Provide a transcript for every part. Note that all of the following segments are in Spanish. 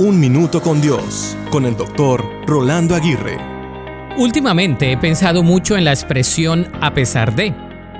Un Minuto con Dios, con el doctor Rolando Aguirre. Últimamente he pensado mucho en la expresión a pesar de.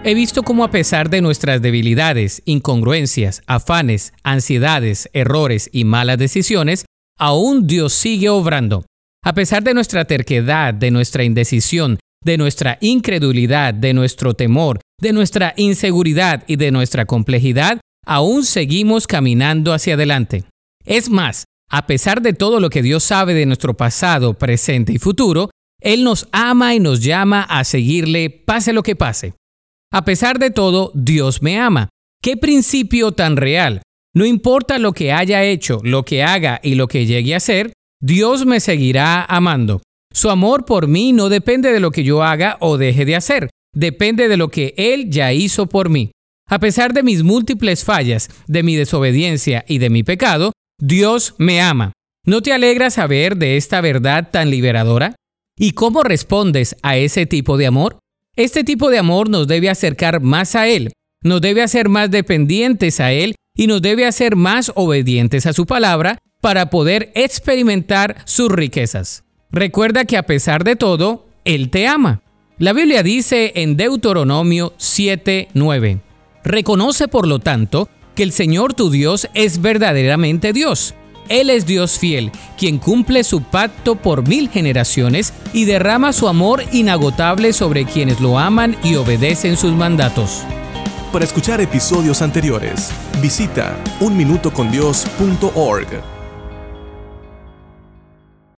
He visto cómo a pesar de nuestras debilidades, incongruencias, afanes, ansiedades, errores y malas decisiones, aún Dios sigue obrando. A pesar de nuestra terquedad, de nuestra indecisión, de nuestra incredulidad, de nuestro temor, de nuestra inseguridad y de nuestra complejidad, aún seguimos caminando hacia adelante. Es más, a pesar de todo lo que Dios sabe de nuestro pasado, presente y futuro, Él nos ama y nos llama a seguirle pase lo que pase. A pesar de todo, Dios me ama. ¿Qué principio tan real? No importa lo que haya hecho, lo que haga y lo que llegue a ser, Dios me seguirá amando. Su amor por mí no depende de lo que yo haga o deje de hacer, depende de lo que Él ya hizo por mí. A pesar de mis múltiples fallas, de mi desobediencia y de mi pecado, Dios me ama. ¿No te alegra saber de esta verdad tan liberadora? ¿Y cómo respondes a ese tipo de amor? Este tipo de amor nos debe acercar más a Él, nos debe hacer más dependientes a Él y nos debe hacer más obedientes a su palabra para poder experimentar sus riquezas. Recuerda que a pesar de todo, Él te ama. La Biblia dice en Deuteronomio 7:9, Reconoce por lo tanto que el Señor tu Dios es verdaderamente Dios. Él es Dios fiel, quien cumple su pacto por mil generaciones y derrama su amor inagotable sobre quienes lo aman y obedecen sus mandatos. Para escuchar episodios anteriores, visita unminutocondios.org.